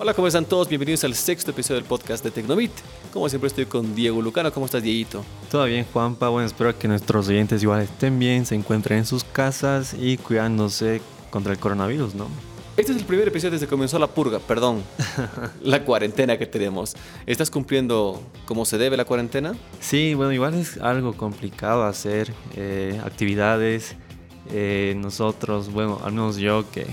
Hola, ¿cómo están todos? Bienvenidos al sexto episodio del podcast de Tecnobit. Como siempre estoy con Diego Lucano. ¿Cómo estás, Dieguito? Todo bien, Juanpa. Bueno, espero que nuestros oyentes igual estén bien, se encuentren en sus casas y cuidándose contra el coronavirus, ¿no? Este es el primer episodio desde que comenzó la purga, perdón, la cuarentena que tenemos. ¿Estás cumpliendo como se debe la cuarentena? Sí, bueno, igual es algo complicado hacer eh, actividades. Eh, nosotros, bueno, al menos yo que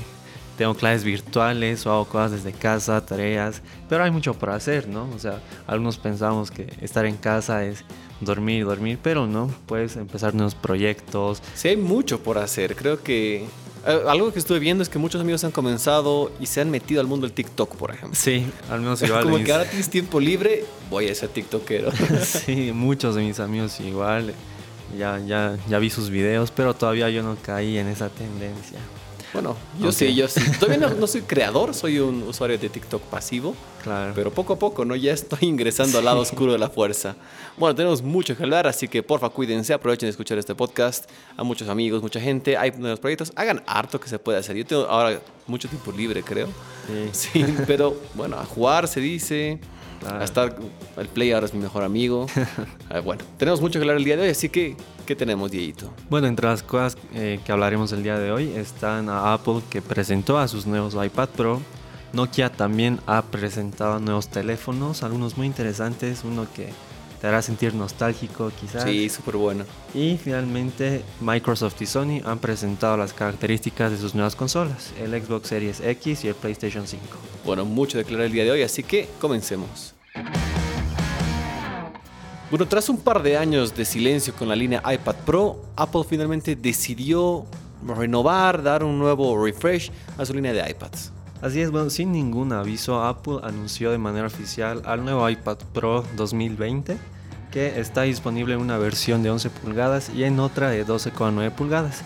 tengo clases virtuales o hago cosas desde casa, tareas, pero hay mucho por hacer, ¿no? O sea, algunos pensamos que estar en casa es dormir, dormir, pero no, puedes empezar nuevos proyectos. Sí, hay mucho por hacer. Creo que eh, algo que estuve viendo es que muchos amigos han comenzado y se han metido al mundo del TikTok, por ejemplo. Sí, al menos igual. Como que ahora tienes tiempo libre, voy a ser TikTokero. sí, muchos de mis amigos igual. Ya, ya, ya vi sus videos, pero todavía yo no caí en esa tendencia. Bueno, yo sí, yo sí. Todavía no, soy creador, soy un usuario de TikTok pasivo. Claro. Pero poco a poco, ¿no? Ya estoy ingresando al lado oscuro de la fuerza. Bueno, tenemos mucho que hablar, así que porfa, cuídense, aprovechen de escuchar este podcast. A muchos amigos, mucha gente, hay nuevos proyectos. Hagan harto que se puede hacer. Yo tengo ahora mucho tiempo libre, creo. Sí. sí pero bueno, a jugar se dice. A estar, el Play ahora es mi mejor amigo. Ah, bueno, tenemos mucho que hablar el día de hoy, así que, ¿qué tenemos, Dieguito? Bueno, entre las cosas eh, que hablaremos el día de hoy están a Apple que presentó a sus nuevos iPad Pro. Nokia también ha presentado nuevos teléfonos, algunos muy interesantes, uno que te hará sentir nostálgico quizás. Sí, súper bueno. Y finalmente Microsoft y Sony han presentado las características de sus nuevas consolas, el Xbox Series X y el PlayStation 5. Bueno, mucho de aclarar el día de hoy, así que comencemos. Bueno, tras un par de años de silencio con la línea iPad Pro, Apple finalmente decidió renovar, dar un nuevo refresh a su línea de iPads. Así es, bueno, sin ningún aviso, Apple anunció de manera oficial al nuevo iPad Pro 2020 que está disponible en una versión de 11 pulgadas y en otra de 12,9 pulgadas.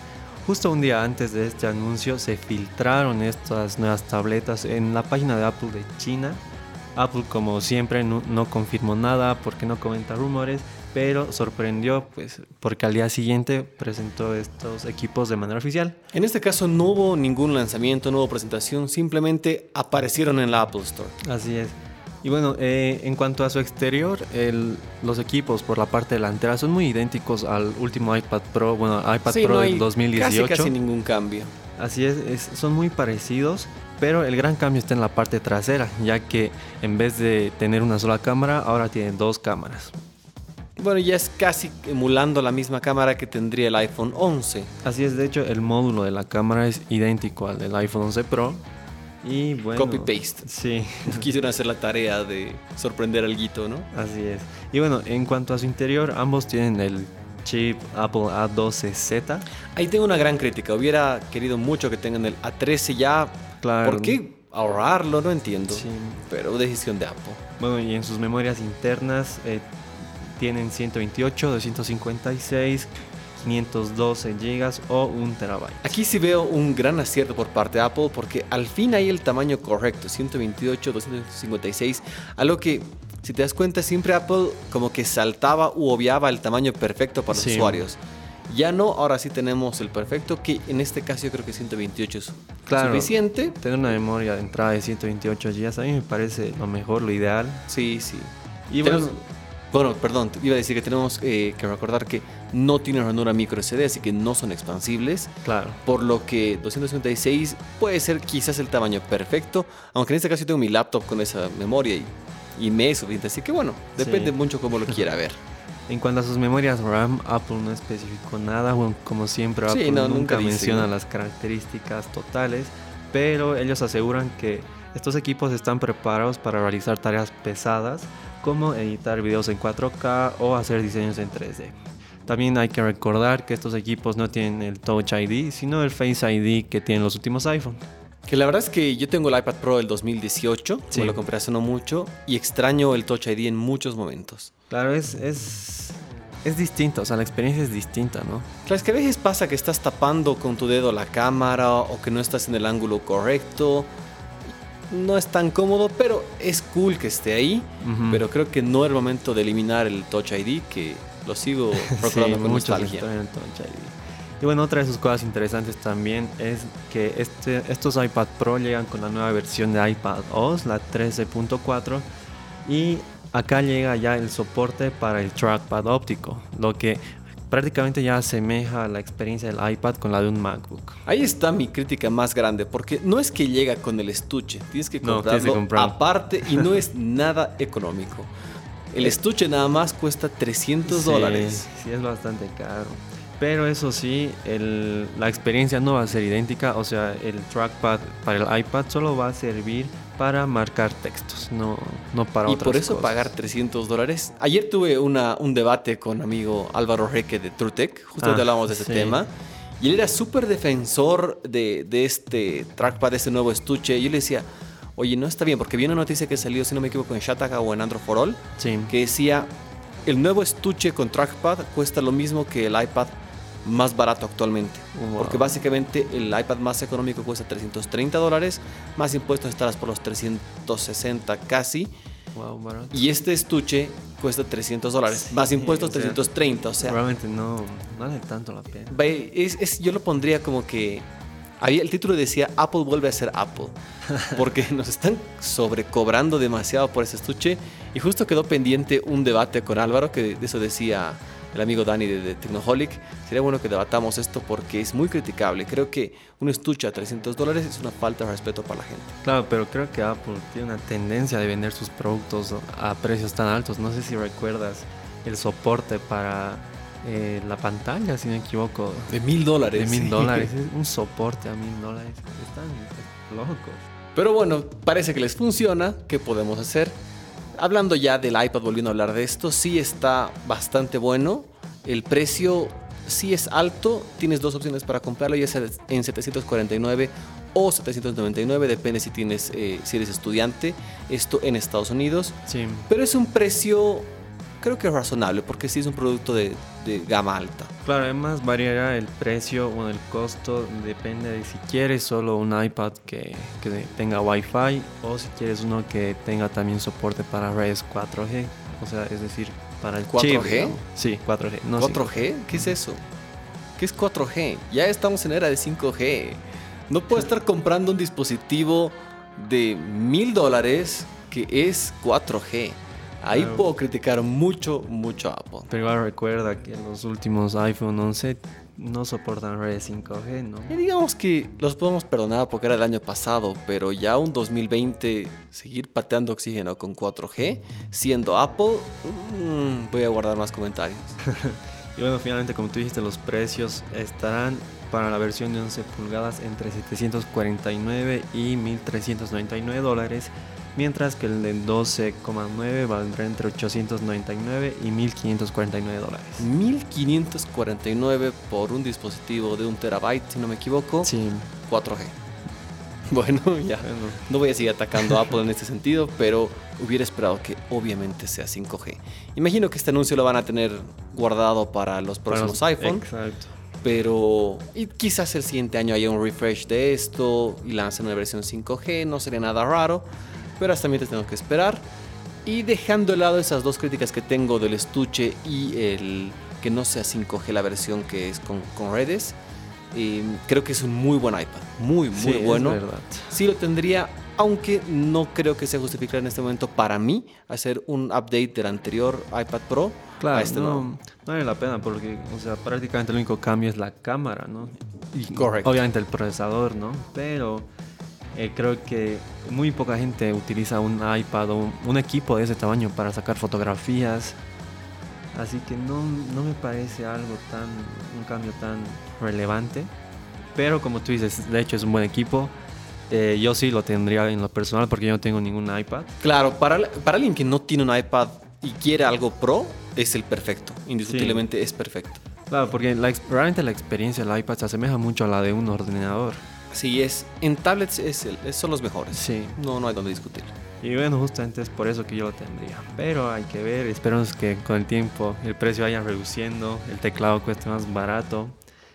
Justo un día antes de este anuncio se filtraron estas nuevas tabletas en la página de Apple de China Apple como siempre no, confirmó nada porque no comenta rumores, pero sorprendió pues porque al día siguiente presentó estos equipos de manera oficial. En este caso no hubo ningún lanzamiento, no hubo presentación, simplemente aparecieron en la Apple Store. Así es. Y bueno, eh, en cuanto a su exterior, los equipos por la parte delantera son muy idénticos al último iPad Pro, bueno, iPad Pro del 2018. Casi, casi ningún cambio. Así es, son muy parecidos, pero el gran cambio está en la parte trasera, ya que en vez de tener una sola cámara, ahora tiene dos cámaras. Bueno, ya es casi emulando la misma cámara que tendría el iPhone 11. Así es, de hecho, el módulo de la cámara es idéntico al del iPhone 11 Pro. Y bueno. Copy paste. Sí. Quisieron hacer la tarea de sorprender al guito, ¿no? Así es. Y bueno, en cuanto a su interior, ambos tienen el chip Apple A12Z. Ahí tengo una gran crítica. Hubiera querido mucho que tengan el A13 ya. Claro. ¿Por qué ahorrarlo? No entiendo. Sí. Pero decisión de Apple. Bueno, y en sus memorias internas eh, tienen 128, 256, 512 GB o 1 terabyte. Aquí sí veo un gran acierto por parte de Apple porque al fin hay el tamaño correcto, 128, 256, algo que si te das cuenta siempre Apple como que saltaba u obviaba el tamaño perfecto para los usuarios. Ya no, ahora sí tenemos el perfecto, que en este caso yo creo que 128 es suficiente. Tener una memoria de entrada de 128 GB a mí me parece lo mejor, lo ideal. Sí, sí. Y bueno, bueno, perdón, iba a decir que tenemos eh, que recordar que no tienen ranura micro SD, así que no son expansibles. Claro. Por lo que 256 puede ser quizás el tamaño perfecto, aunque en este caso yo tengo mi laptop con esa memoria y, y me es suficiente. Así que bueno, depende mucho cómo lo quiera ver. En cuanto a sus memorias RAM, Apple no especificó nada, bueno, como siempre Apple nunca, menciona las características totales, pero ellos aseguran que estos equipos están preparados para realizar tareas pesadas como editar videos en 4K o hacer diseños en 3D. También hay que recordar que estos equipos no tienen el Touch ID, sino el Face ID que tienen los últimos iPhone. Que la verdad es que yo tengo el iPad Pro del 2018, me lo compré hace no mucho, y extraño el Touch ID en muchos momentos. Claro, es, es, es distinto, o sea, la experiencia es distinta, ¿no? Claro, es que a veces pasa que estás tapando con tu dedo la cámara o que no estás en el ángulo correcto no es tan cómodo, pero es cool que esté ahí. Pero creo que no es el momento de eliminar el Touch ID, que lo sigo recordando con nostalgia. Y bueno, otra de sus cosas interesantes también es que este, estos iPad Pro llegan con la nueva versión de iPad OS, la 13.4, y acá llega ya el soporte para el trackpad óptico, lo que prácticamente ya asemeja la experiencia del iPad con la de un MacBook. Ahí está mi crítica más grande, porque no es que llega con el estuche, tienes que comprarlo aparte y no es nada económico. El estuche nada más cuesta 300 dólares. Sí, es bastante caro. Pero eso sí, la experiencia no va a ser idéntica. O sea, el trackpad para el iPad solo va a servir para marcar textos, no, no para y otras Y por eso pagar 300 dólares. Ayer tuve una, un debate con amigo Álvaro Reque de TrueTech, justo ah, hablamos de ese tema. Y él era súper defensor de, de, este trackpad, de este nuevo estuche. Y yo le decía, oye, no está bien, porque vi una noticia que salió, si no me equivoco, en Shataka o en Android for All, que decía, el nuevo estuche con trackpad cuesta lo mismo que el iPad más barato actualmente. Porque básicamente el iPad más económico cuesta 330 dólares, más impuestos estarás por los 360 casi. Y este estuche cuesta 300 dólares, más impuestos 330, o sea... Realmente no vale tanto la pena. Es, yo lo pondría como que... Había, el título decía Apple vuelve a ser Apple, porque nos están sobrecobrando demasiado por ese estuche y justo quedó pendiente un debate con Álvaro que de eso decía el amigo Dani de, Technoholic, sería bueno que debatamos esto porque es muy criticable. Creo que un estuche a 300 dólares es una falta de respeto para la gente. Claro, pero creo que Apple tiene una tendencia de vender sus productos a precios tan altos. No sé si recuerdas el soporte para eh, la pantalla, si no me equivoco. De mil dólares. De mil dólares. Es un soporte a mil dólares. Están locos. Pero bueno, parece que les funciona. ¿Qué podemos hacer? Hablando ya del iPad, volviendo a hablar de esto, sí está bastante bueno. El precio sí es alto. Tienes dos opciones para comprarlo, ya sea en 749 o 799, depende si tienes eh, si eres estudiante. Esto en Estados Unidos. Sí. Pero es un precio creo que es razonable porque sí es un producto de, gama alta. Claro, además variará el precio o el costo, depende de si quieres solo un iPad que, tenga Wi-Fi o si quieres uno que tenga también soporte para redes 4G, o sea, es decir, para el 4G. Sí, 4G. No, ¿4G? ¿Qué es eso? ¿Qué es 4G? Ya estamos en era de 5G. No puedo estar comprando un dispositivo de mil dólares que es 4G. Ahí puedo criticar mucho, mucho a Apple. Pero igual recuerda que los últimos iPhone 11 no soportan redes 5G, ¿no? Y digamos que los podemos perdonar porque era el año pasado, pero ya un 2020 seguir pateando oxígeno con 4G, siendo Apple, mm, voy a guardar más comentarios. y bueno, finalmente, como tú dijiste, los precios estarán para la versión de 11 pulgadas entre 749 y 1399 dólares mientras que el de 12,9 valdrá entre 899 y 1549 dólares. 1549 por un dispositivo de un terabyte, si no me equivoco. Sí. 4G. Bueno, ya. No voy a seguir atacando a Apple en este sentido, pero hubiera esperado que obviamente sea 5G. Imagino que este anuncio lo van a tener guardado para los próximos iPhone. Exacto. Pero y quizás el siguiente año haya un refresh de esto y lancen una versión 5G, no sería nada raro pero hasta mientras tengo que esperar. Y dejando de lado esas dos críticas que tengo del estuche y el que no sea 5G la versión que es con, redes, eh, creo que es un muy buen iPad. Muy, muy bueno. Es verdad. Sí lo tendría, aunque no creo que sea justificado en este momento para mí hacer un update del anterior iPad Pro. Claro, este no, no, vale la pena porque, o sea, prácticamente el único cambio es la cámara, ¿no? Y Correcto. Obviamente el procesador, ¿no? Pero eh, creo que muy poca gente utiliza un iPad o un, equipo de ese tamaño para sacar fotografías. Así que no, no, me parece algo tan, un cambio tan relevante. Pero como tú dices, de hecho es un buen equipo. Eh, yo sí lo tendría en lo personal porque yo no tengo ningún iPad. Claro, para, para alguien que no tiene un iPad y quiere algo pro, es el perfecto. Indiscutiblemente es perfecto. Claro, porque la, realmente la experiencia del iPad se asemeja mucho a la de un ordenador. Sí, es, en tablets es son los mejores. Sí. No, no hay donde discutir. Y bueno, justamente es por eso que yo lo tendría. Pero hay que ver, esperamos que con el tiempo el precio vaya reduciendo, el teclado cueste más barato.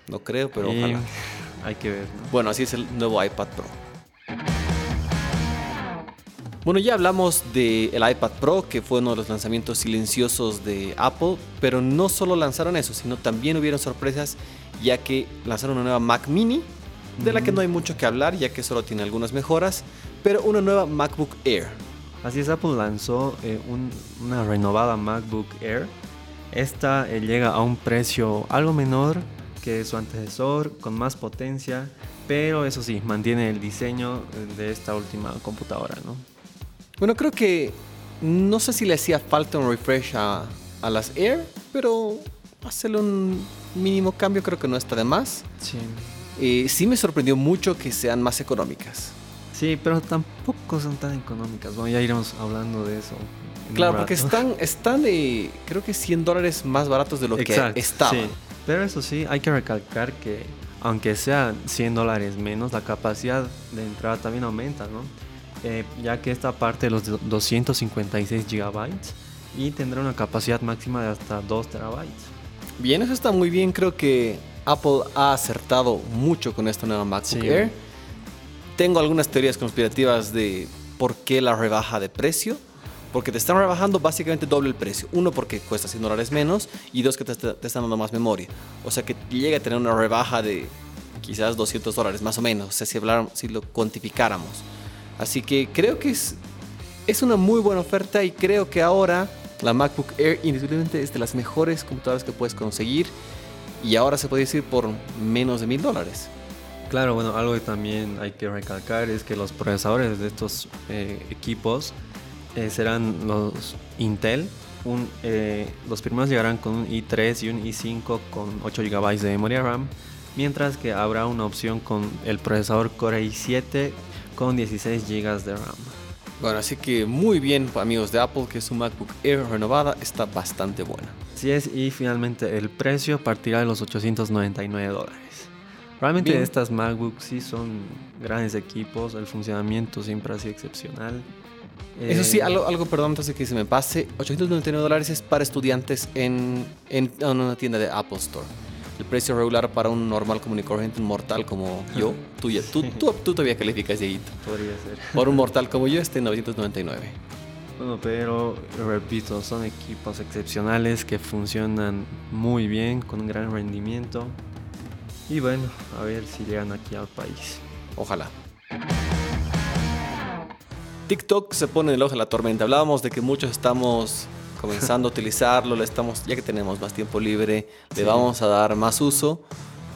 No creo, pero ojalá. Hay que ver. Bueno, así es el nuevo iPad Pro. Bueno, ya hablamos del iPad Pro, que fue uno de los lanzamientos silenciosos de Apple, pero no solo lanzaron eso, sino también hubieron sorpresas ya que lanzaron una nueva Mac Mini, de la que no hay mucho que hablar, ya que solo tiene algunas mejoras, pero una nueva MacBook Air. Así es, Apple lanzó eh, una renovada MacBook Air. Esta eh, llega a un precio algo menor que su antecesor, con más potencia, pero eso sí, mantiene el diseño de esta última computadora, ¿no? Bueno, creo que no sé si le hacía falta un refresh a, a las Air, pero hacerle un mínimo cambio creo que no está de más. Sí. Eh, sí me sorprendió mucho que sean más económicas. Sí, pero tampoco son tan económicas. Bueno, ya iremos hablando de eso. Claro, porque están, están de, creo que 100 dólares más baratos de lo que estaban. Sí. Pero eso sí, hay que recalcar que aunque sean 100 dólares menos, la capacidad de entrada también aumenta, ¿no? Eh, ya que esta parte de los 256 gigabytes y tendrá una capacidad máxima de hasta 2 terabytes. Bien, eso está muy bien. Creo que Apple ha acertado mucho con esta nueva MacBook Air. Tengo algunas teorías conspirativas de por qué la rebaja de precio. Porque te están rebajando básicamente doble el precio. Uno, porque cuesta 100 dólares menos. Y dos, que te, están dando más memoria. O sea que llega a tener una rebaja de quizás 200 dólares, más o menos. O sea, si, si lo cuantificáramos. Así que creo que es, es una muy buena oferta. Y creo que ahora la MacBook Air indiscutiblemente es de las mejores computadoras que puedes conseguir y ahora se puede decir por menos de mil dólares. Claro, bueno, algo que también hay que recalcar es que los procesadores de estos eh, equipos eh, serán los Intel. Eh, los primeros llegarán con un i3 y un i5 con 8 GB de memoria RAM, mientras que habrá una opción con el procesador Core i7 con 16 GB de RAM. Bueno, así que muy bien amigos de Apple que su MacBook Air renovada está bastante buena. Así es, y finalmente el precio partirá de los 899 dólares. Realmente estas MacBooks sí son grandes equipos, el funcionamiento siempre ha sido excepcional. Eso sí, eh, algo, algo, perdón, entonces que se me pase, 899 dólares es para estudiantes en, en una tienda de Apple Store el precio regular para un normal corriente, un mortal como yo, tú, ya, tú, tú, todavía calificas, Dieguito. Podría ser. Por un mortal como yo, este 999. Bueno, pero repito, son equipos excepcionales que funcionan muy bien, con un gran rendimiento. Y bueno, a ver si llegan aquí al país. Ojalá. TikTok se pone en el ojo de la tormenta. Hablábamos de que muchos estamos comenzando a utilizarlo, le estamos, ya que tenemos más tiempo libre, le vamos a dar más uso,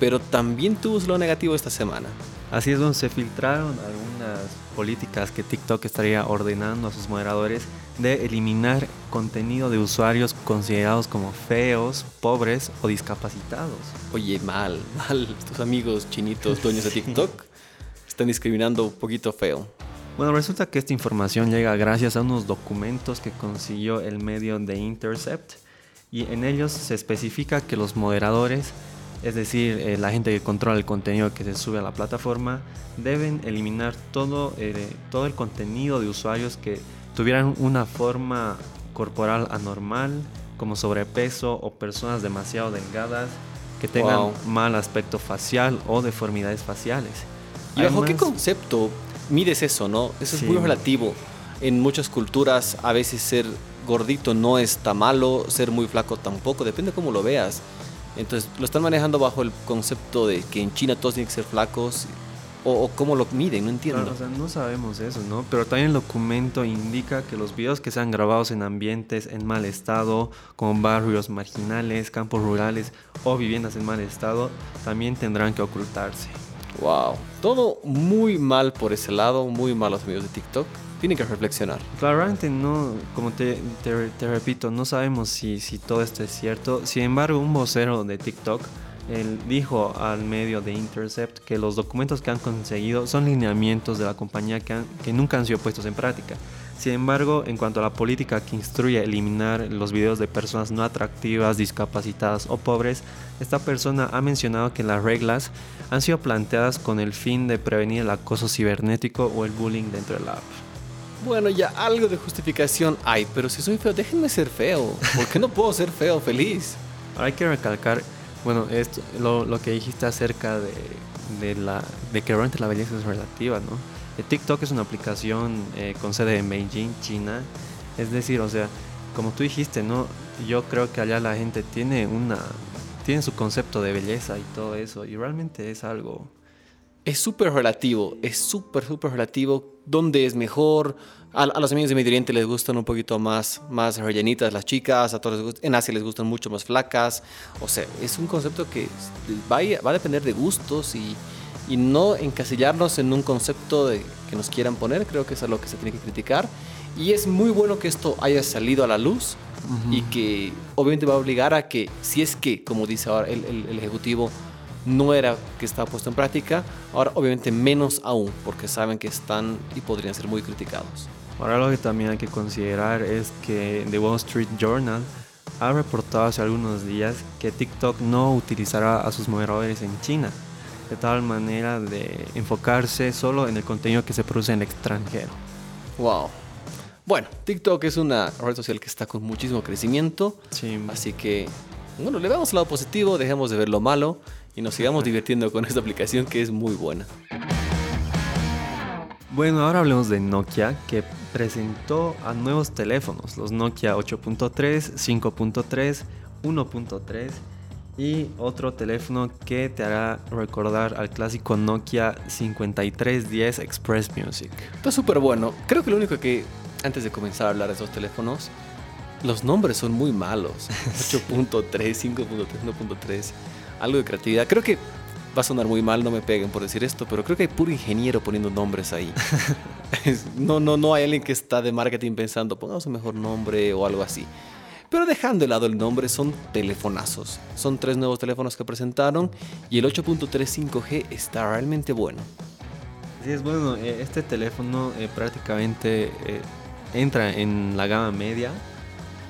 pero también tuvo lo negativo esta semana. Así es, donde se filtraron algunas políticas que TikTok estaría ordenando a sus moderadores de eliminar contenido de usuarios considerados como feos, pobres o discapacitados. Oye, mal, mal. Tus amigos chinitos, dueños de TikTok, están discriminando un poquito feo. Bueno, resulta que esta información llega gracias a unos documentos que consiguió el medio de Intercept y en ellos se especifica que los moderadores, es decir, eh, la gente que controla el contenido que se sube a la plataforma, deben eliminar todo, eh, todo el contenido de usuarios que tuvieran una forma corporal anormal, como sobrepeso o personas demasiado delgadas, que tengan mal aspecto facial o deformidades faciales. ¿Y bajo qué concepto mides eso, ¿no? Eso es muy relativo. En muchas culturas a veces ser gordito no está malo, ser muy flaco tampoco, depende de cómo lo veas. Entonces lo están manejando bajo el concepto de que en China todos tienen que ser flacos o, cómo lo miden, no entiendo. o sea, no sabemos eso, ¿no? Pero también el documento indica que los videos que sean grabados en ambientes en mal estado, como barrios marginales, campos rurales o viviendas en mal estado, también tendrán que ocultarse. Wow. Todo muy mal por ese lado, muy mal los amigos de TikTok. Tienen que reflexionar. Claramente no, como te, repito, no sabemos si, si todo esto es cierto. Sin embargo, un vocero de TikTok él dijo al medio de Intercept que los documentos que han conseguido son lineamientos de la compañía que, que nunca han sido puestos en práctica. Sin embargo, en cuanto a la política que instruye a eliminar los videos de personas no atractivas, discapacitadas o pobres, esta persona ha mencionado que las reglas han sido planteadas con el fin de prevenir el acoso cibernético o el bullying dentro de la app. Bueno, ya algo de justificación hay, pero si soy feo, déjenme ser feo. ¿Por qué no puedo ser feo feliz? hay que recalcar, bueno, esto, lo, que dijiste acerca de, de, la, de que realmente la belleza es relativa, ¿no? Eh, TikTok es una aplicación eh, con sede en Beijing, China. Es decir, o sea, como tú dijiste, ¿no? Yo creo que allá la gente tiene una tiene su concepto de belleza y todo eso, y realmente es algo... Es súper relativo, es súper, súper relativo. ¿Dónde es mejor? A, los amigos de Medio Oriente les gustan un poquito más, más rellenitas las chicas, a todos en Asia les gustan mucho más flacas. O sea, es un concepto que va a, va a depender de gustos y, y no encasillarnos en un concepto de, que nos quieran poner, creo que es algo que se tiene que criticar. Y es muy bueno que esto haya salido a la luz y que obviamente va a obligar a que, si es que, como dice ahora el, el, Ejecutivo, no era que estaba puesto en práctica, ahora obviamente menos aún, porque saben que están y podrían ser muy criticados. Ahora lo que también hay que considerar es que The Wall Street Journal ha reportado hace algunos días que TikTok no utilizará a sus moderadores en China, de tal manera de enfocarse solo en el contenido que se produce en el extranjero. Wow, bueno, TikTok es una red social que está con muchísimo crecimiento. Sí. Así que, bueno, le damos el lado positivo, dejemos de ver lo malo y nos sigamos divirtiendo con esta aplicación que es muy buena. Bueno, ahora hablemos de Nokia, que presentó a nuevos teléfonos, los Nokia 8.3, 5.3, 1.3 y otro teléfono que te hará recordar al clásico Nokia 5310 Express Music. Está súper bueno. Creo que lo único que antes de comenzar a hablar de esos teléfonos, los nombres son muy malos. 8.3, 5.3, 1.3, algo de creatividad. Creo que va a sonar muy mal, no me peguen por decir esto, pero creo que hay puro ingeniero poniendo nombres ahí. no, no, no hay alguien que está de marketing pensando, pongamos un mejor nombre o algo así. Pero dejando de lado el nombre, son telefonazos. Son tres nuevos teléfonos que presentaron y el 8.3 5G está realmente bueno. Sí, es bueno. Eh, este teléfono eh, prácticamente eh, entra en la gama media,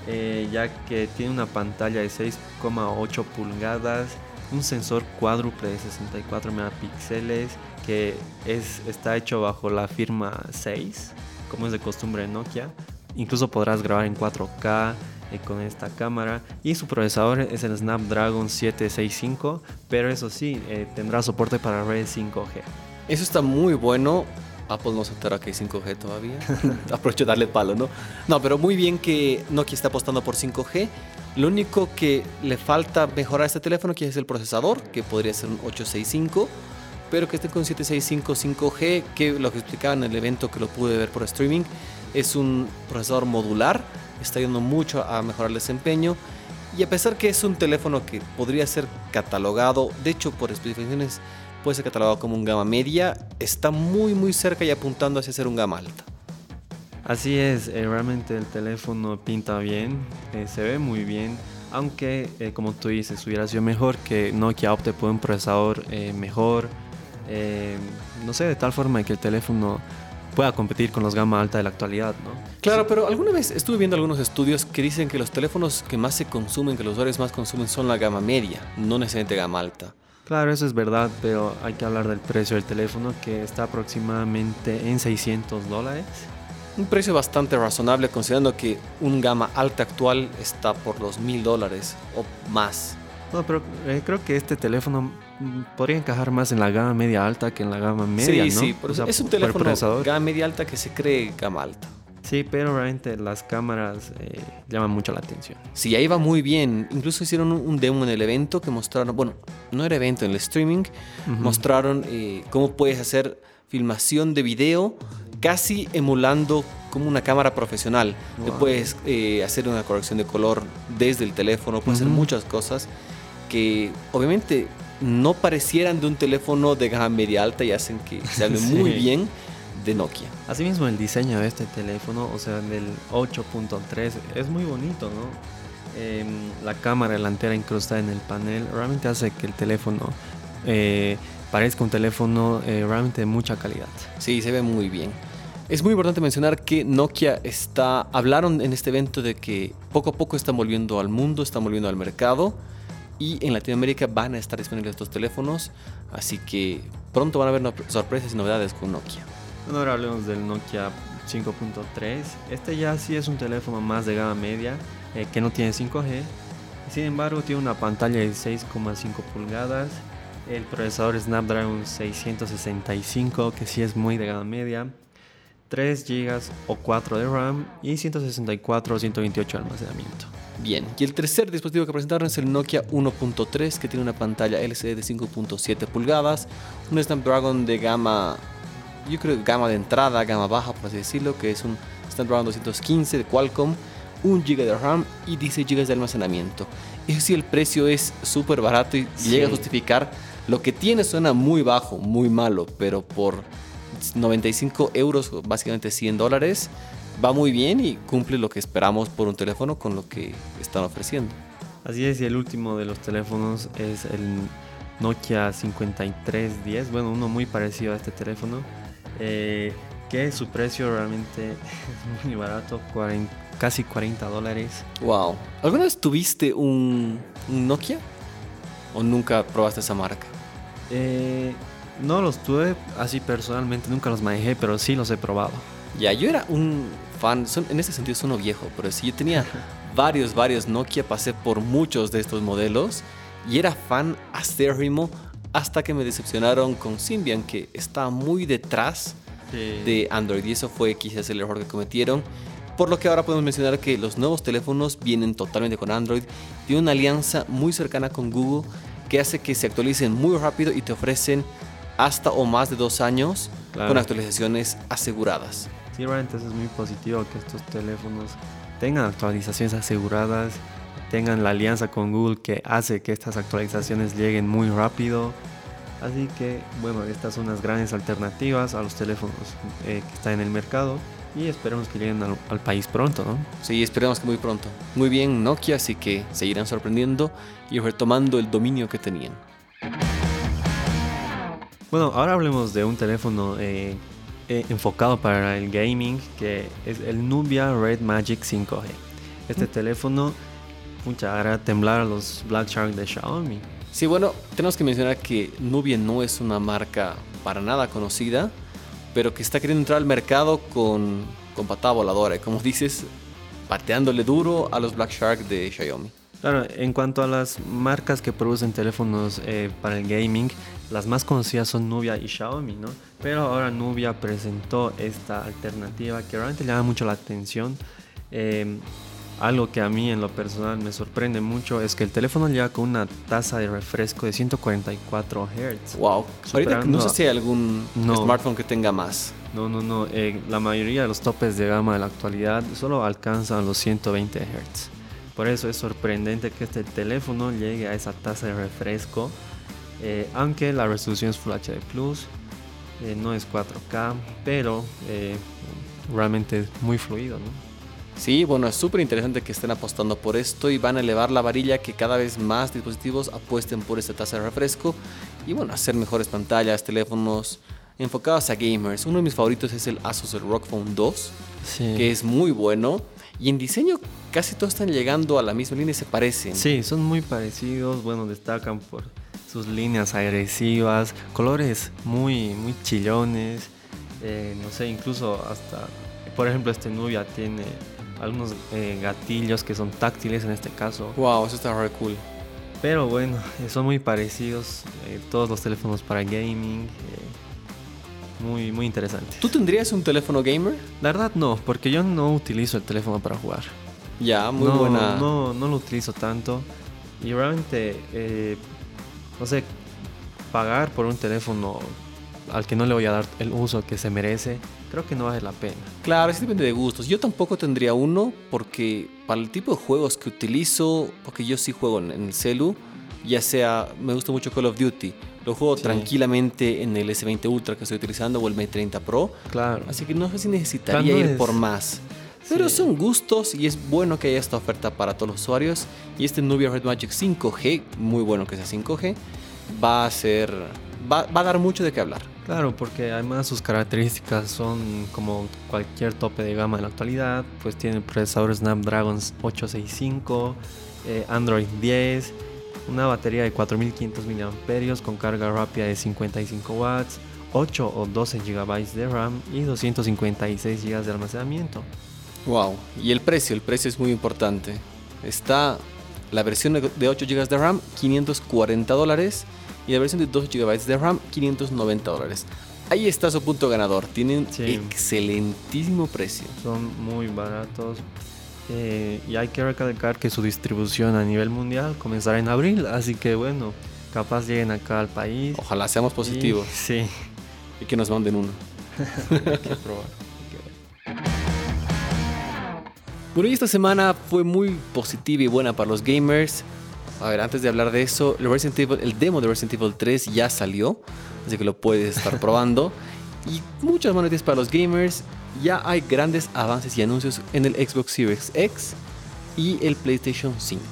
eh, ya que tiene una pantalla de 6,8 pulgadas, un sensor cuádruple de 64 megapíxeles que es, está hecho bajo la firma 6, como es de costumbre en Nokia. Incluso podrás grabar en 4K eh, con esta cámara y su procesador es el Snapdragon 765, pero eso sí, eh, tendrá soporte para redes 5G. Eso está muy bueno Apple no entera que hay 5G todavía. Aprovecho darle palo, ¿no? No, pero muy bien que Nokia está apostando por 5G. Lo único que le falta mejorar a este teléfono que es el procesador, que podría ser un 865, pero que esté con 765 5G, que lo que explicaba en el evento que lo pude ver por streaming, es un procesador modular, está ayudando mucho a mejorar el desempeño. Y a pesar que es un teléfono que podría ser catalogado, de hecho por especificaciones puede ser catalogado como un gama media, está muy muy cerca y apuntando hacia ser un gama alta. Así es, eh, realmente el teléfono pinta bien, eh, se ve muy bien, aunque eh, como tú dices, hubiera sido mejor que Nokia opte por un procesador mejor, no sé, de tal forma que el teléfono pueda competir con los gama alta de la actualidad, ¿no? Claro, pero alguna vez estuve viendo algunos estudios que dicen que los teléfonos que más se consumen, que los usuarios más consumen son la gama media, no necesariamente gama alta. Claro, eso es verdad, pero hay que hablar del precio del teléfono que está aproximadamente en 600 dólares. Un precio bastante razonable considerando que un gama alta actual está por los mil dólares o más. No, pero eh, creo que este teléfono mm, podría encajar más en la gama media alta que en la gama media, sí, Sí, sí, es un teléfono gama media alta que se cree gama alta. Sí, pero realmente las cámaras eh, llaman mucho la atención. Sí, ahí va muy bien. Incluso hicieron un, demo en el evento que mostraron, bueno, no era evento, en el streaming, mostraron eh, cómo puedes hacer filmación de video casi emulando como una cámara profesional. puedes eh, hacer una corrección de color desde el teléfono, puedes hacer muchas cosas que obviamente no parecieran de un teléfono de gama media alta y hacen que se muy bien de Nokia. Asimismo, el diseño de este teléfono, o sea, del 8.3, es muy bonito, ¿no? Em, la cámara delantera incrustada en el panel realmente hace que el teléfono eh, parezca un teléfono eh, realmente de mucha calidad. Sí, se ve muy bien. Es muy importante mencionar que Nokia está, hablaron en este evento de que poco a poco están volviendo al mundo, están volviendo al mercado y en Latinoamérica van a estar disponibles estos teléfonos, así que pronto van a haber sorpresas y novedades con Nokia. Ahora hablemos del Nokia 5.3. Este ya sí es un teléfono más de gama media eh, que no tiene 5G. Sin embargo, tiene una pantalla de 6,5 pulgadas. El procesador Snapdragon 665, que sí es muy de gama media. 3 GB o 4 de RAM y 164 o 128 de almacenamiento. Bien, y el tercer dispositivo que presentaron es el Nokia 1.3 que tiene una pantalla LCD de 5.7 pulgadas, un Snapdragon de gama, yo creo gama de entrada, gama baja por así decirlo, que es un Snapdragon 215 de Qualcomm, 1 GB de RAM y 16 GB de almacenamiento. Eso sí, el precio es súper barato y llega a justificar. Lo que tiene suena muy bajo, muy malo, pero por 95 euros, básicamente 100 dólares, va muy bien y cumple lo que esperamos por un teléfono con lo que están ofreciendo. Así es, y el último de los teléfonos es el Nokia 5310, bueno, uno muy parecido a este teléfono, eh, que su precio realmente es muy barato, casi 40 dólares. Wow. ¿Alguna vez tuviste un, Nokia? ¿O nunca probaste esa marca? Eh, no los tuve así personalmente, nunca los manejé, pero sí los he probado. Ya, yo era un fan, en ese sentido es uno viejo, pero sí, yo tenía varios, varios Nokia, pasé por muchos de estos modelos y era fan acérrimo hasta que me decepcionaron con Symbian, que estaba muy detrás de Android y eso fue quizás el error que cometieron. Por lo que ahora podemos mencionar que los nuevos teléfonos vienen totalmente con Android, tiene una alianza muy cercana con Google que hace que se actualicen muy rápido y te ofrecen hasta o más de dos años con actualizaciones aseguradas. Sí, realmente es muy positivo que estos teléfonos tengan actualizaciones aseguradas, tengan la alianza con Google que hace que estas actualizaciones lleguen muy rápido. Así que, bueno, estas son unas grandes alternativas a los teléfonos eh, que están en el mercado y esperemos que lleguen al, al, país pronto, ¿no? Sí, esperemos que muy pronto. Muy bien, Nokia, así que seguirán sorprendiendo y retomando el dominio que tenían. Bueno, ahora hablemos de un teléfono eh, eh, enfocado para el gaming, que es el Nubia Red Magic 5G. Este mm. teléfono pucha, hará temblar a los Black Shark de Xiaomi. Sí, bueno, tenemos que mencionar que Nubia no es una marca para nada conocida, pero que está queriendo entrar al mercado con, con patada voladora, como dices, pateándole duro a los Black Shark de Xiaomi. Claro, en cuanto a las marcas que producen teléfonos eh, para el gaming, las más conocidas son Nubia y Xiaomi, ¿no? Pero ahora Nubia presentó esta alternativa que realmente llama mucho la atención. Em, algo que a mí en lo personal me sorprende mucho es que el teléfono llega con una tasa de refresco de 144 Hz. Wow. Ahorita no sé si hay algún smartphone que tenga más. No, no, no. Eh, la mayoría de los topes de gama de la actualidad solo alcanzan los 120 Hz. Por eso es sorprendente que este teléfono llegue a esa tasa de refresco eh, aunque la resolución es Full HD Plus, eh, no es 4K, pero eh, realmente es muy fluido, ¿no? Sí, bueno, es súper interesante que estén apostando por esto y van a elevar la varilla que cada vez más dispositivos apuesten por esta tasa de refresco y bueno, hacer mejores pantallas, teléfonos enfocados a gamers. Uno de mis favoritos es el Asus el ROG Phone 2, que es muy bueno. Y en diseño casi todos están llegando a la misma línea y se parecen. Sí, son muy parecidos. Bueno, destacan por sus líneas agresivas, colores muy, muy chillones, eh, no sé, incluso hasta, por ejemplo, este Nubia tiene algunos eh, gatillos que son táctiles en este caso. Wow, eso está re cool. Pero bueno, eh, son muy parecidos todos los teléfonos para gaming. Muy, muy interesante. ¿Tú tendrías un teléfono gamer? La verdad no, porque yo no utilizo el teléfono para jugar. Ya, muy buena. No, no lo utilizo tanto. Y realmente no sé, pagar por un teléfono al que no le voy a dar el uso que se merece, creo que no vale la pena. Claro, sí depende de gustos. Yo tampoco tendría uno porque para el tipo de juegos que utilizo, porque yo sí juego en, el celu, ya sea, me gusta mucho Call of Duty, lo juego tranquilamente en el S20 Ultra que estoy utilizando o el m 30 Pro. Claro. Así que no sé si necesitaría ir por más. Pero son gustos y es bueno que haya esta oferta para todos los usuarios. Y este Nubia Red Magic 5G, muy bueno que sea 5G, va a ser. Va, a dar mucho de qué hablar. Claro, porque además sus características son como cualquier tope de gama en la actualidad. Pues tiene procesador Snapdragon 865, eh, Android 10, una batería de 4500 mAh con carga rápida de 55 watts, 8 o 12 GB de RAM y 256 GB de almacenamiento. Wow, y el precio, el precio es muy importante. Está la versión de 8 GB de RAM, 540 dólares, y la versión de 2 GB de RAM, 590 dólares. Ahí está su punto ganador, tienen excelentísimo precio. Son muy baratos. Eh, y hay que recalcar que su distribución a nivel mundial comenzará en abril, así que bueno, capaz lleguen acá al país. Ojalá seamos positivos. sí. Y que nos manden uno. Bueno, y esta semana fue muy positiva y buena para los gamers. A ver, antes de hablar de eso, el, Resident Evil, el demo de Resident Evil 3 ya salió, así que lo puedes estar probando. y muchas noticias para los gamers. Ya hay grandes avances y anuncios en el Xbox Series X y el PlayStation 5.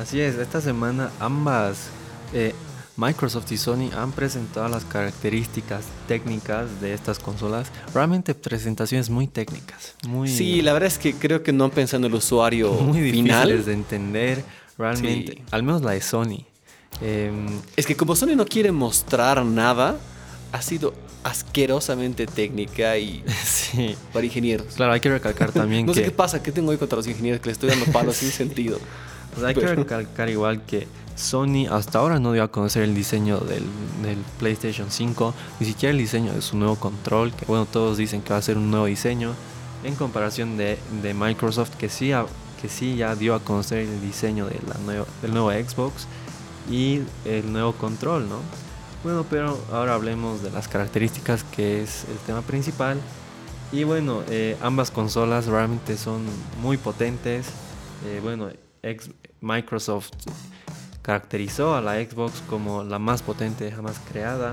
Así es, esta semana ambas eh, Microsoft y Sony han presentado las características técnicas de estas consolas. Realmente presentaciones muy técnicas. Muy, sí, la verdad es que creo que no han pensado en el usuario muy final. de entender, realmente. Al menos la de Sony. Es que como Sony no quiere mostrar nada, ha sido asquerosamente técnica y sí. para ingenieros. Claro, hay que recalcar también no que... sé qué pasa, qué tengo hoy contra los ingenieros que les estoy dando palos sin sentido. hay que recalcar igual que Sony hasta ahora no dio a conocer el diseño del, PlayStation 5, ni siquiera el diseño de su nuevo control, que bueno, todos dicen que va a ser un nuevo diseño, en comparación de, Microsoft, que sí, que sí ya dio a conocer el diseño de la del nuevo Xbox y el nuevo control, ¿no? Bueno, pero ahora hablemos de las características, que es el tema principal. Y bueno, eh, ambas consolas realmente son muy potentes. Eh, bueno, Microsoft caracterizó a la Xbox como la más potente jamás creada.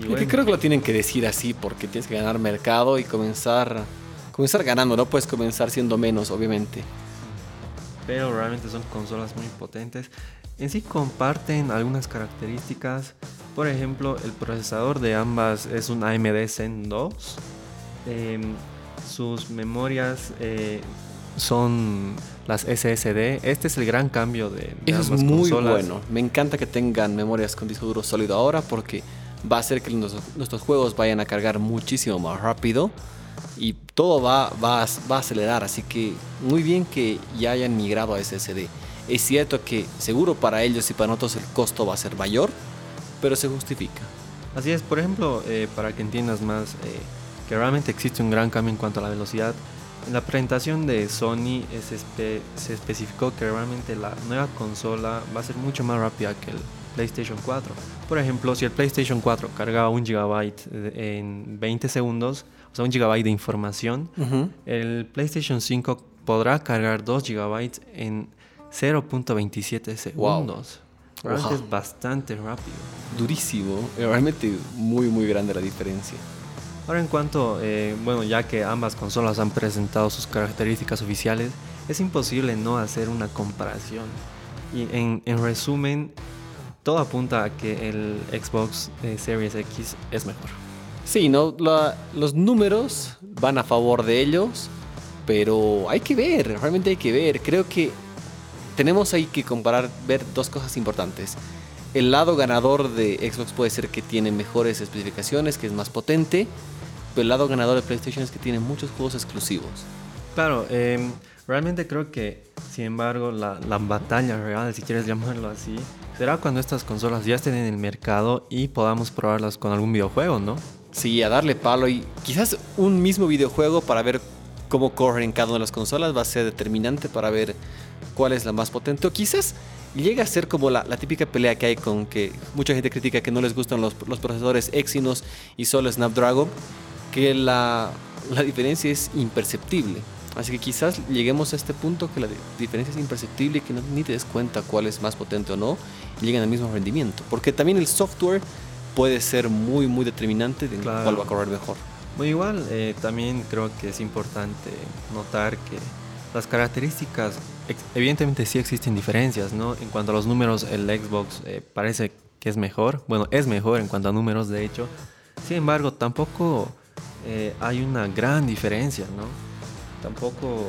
Y creo que lo tienen que decir así porque tienes que ganar mercado y comenzar, comenzar ganando, no puedes comenzar siendo menos, obviamente. Pero realmente son consolas muy potentes. En sí comparten algunas características. Por ejemplo, el procesador de ambas es un AMD Zen 2. Em, sus memorias eh, son las SSD. Este es el gran cambio de, de Eso es muy bueno. Me encanta que tengan memorias con disco duro sólido ahora porque va a hacer que nuestros, juegos vayan a cargar muchísimo más rápido y todo va, va, va a acelerar. Así que muy bien que ya hayan migrado a SSD. Es cierto que seguro para ellos y para nosotros el costo va a ser mayor, pero se justifica. Así es, por ejemplo, eh, para que entiendas más, eh, que realmente existe un gran cambio en cuanto a la velocidad. En la presentación de Sony se, especificó que realmente la nueva consola va a ser mucho más rápida que el PlayStation 4. Por ejemplo, si el PlayStation 4 cargaba un gigabyte en 20 segundos, o sea, un gigabyte de información, el PlayStation 5 podrá cargar 2 gigabytes en 0.27 segundos. Realmente es bastante rápido. Durísimo. Realmente muy, muy grande la diferencia. Ahora en cuanto, eh, bueno, ya que ambas consolas han presentado sus características oficiales, es imposible no hacer una comparación. Y en, resumen, todo apunta a que el Xbox eh, Series X es mejor. Sí, ¿no? los números van a favor de ellos, pero hay que ver, realmente hay que ver. Creo que tenemos ahí que comparar, ver dos cosas importantes. El lado ganador de Xbox puede ser que tiene mejores especificaciones, que es más potente, el lado ganador de PlayStation es que tiene muchos juegos exclusivos. Claro, em, realmente creo que, sin embargo, la, batalla real, si quieres llamarlo así, será cuando estas consolas ya estén en el mercado y podamos probarlas con algún videojuego, ¿no? Sí, a darle palo y quizás un mismo videojuego para ver cómo corren en cada una de las consolas va a ser determinante para ver cuál es la más potente. O quizás llega a ser como la, típica pelea que hay con que mucha gente critica que no les gustan los, los procesadores Exynos y solo Snapdragon que la, diferencia es imperceptible. Así que quizás lleguemos a este punto que la diferencia es imperceptible y que no, ni te des cuenta cuál es más potente o no y lleguen al mismo rendimiento. Porque también el software puede ser muy, muy determinante de cuál va a correr mejor. Muy igual, eh, también creo que es importante notar que las características, evidentemente sí existen diferencias, ¿no? En cuanto a los números, el Xbox eh, parece que es mejor. Bueno, es mejor en cuanto a números, de hecho. Sin embargo, tampoco eh, hay una gran diferencia, ¿no? Tampoco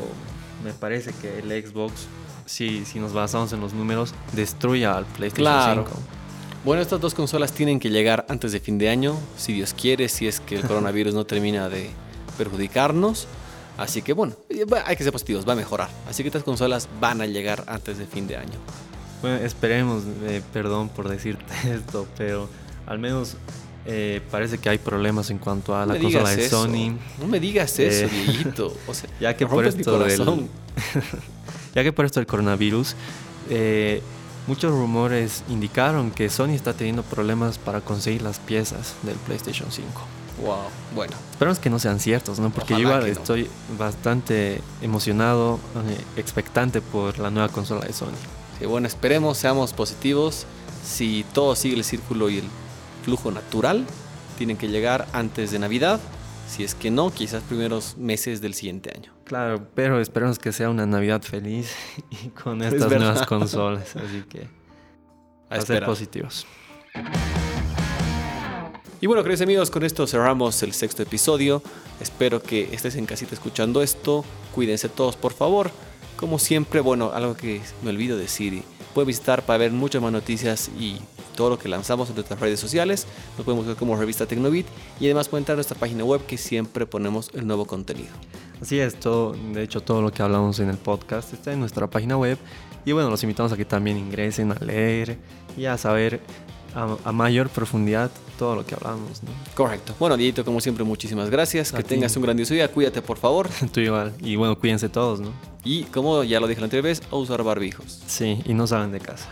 me parece que el Xbox, si, si nos basamos en los números, destruya al PlayStation 5. Bueno, estas dos consolas tienen que llegar antes de fin de año, si Dios quiere, si es que el coronavirus no termina de perjudicarnos. Así que bueno, hay que ser positivos, va a mejorar. Así que estas consolas van a llegar antes de fin de año. Bueno, esperemos, eh, perdón por decirte esto, pero al menos eh, parece que hay problemas en cuanto a la consola de Sony. No me digas eso, eh, O sea, ya que por esto del, ya que por esto del coronavirus, eh, muchos rumores indicaron que Sony está teniendo problemas para conseguir las piezas del PlayStation 5. Wow, bueno. Esperamos que no sean ciertos, ¿no? Porque yo estoy bastante emocionado, expectante por la nueva consola de Sony. Sí, bueno, esperemos, seamos positivos. Si todo sigue el círculo y el flujo natural, tienen que llegar antes de Navidad. Si es que no, quizás primeros meses del siguiente año. Claro, pero esperemos que sea una Navidad feliz y con estas nuevas consolas. Así que a, ser positivos. Y bueno, queridos amigos, con esto cerramos el sexto episodio. Espero que estés en casita escuchando esto. Cuídense todos, por favor. Como siempre, bueno, algo que me olvido decir, pueden visitar para ver muchas más noticias y todo lo que lanzamos en nuestras redes sociales. Nos podemos ver como revista Tecnobit y además pueden entrar a nuestra página web que siempre ponemos el nuevo contenido. Así es, todo, de hecho todo lo que hablamos en el podcast está en nuestra página web y bueno, los invitamos a que también ingresen a leer y a saber a, mayor profundidad todo lo que hablamos. Correcto. Bueno, Diego, como siempre, muchísimas gracias. que tengas un grandioso día. Cuídate, por favor. Tú igual. Y bueno, cuídense todos, ¿no? Y como ya lo dije la anterior vez, a usar barbijos. Sí, y no salen de casa.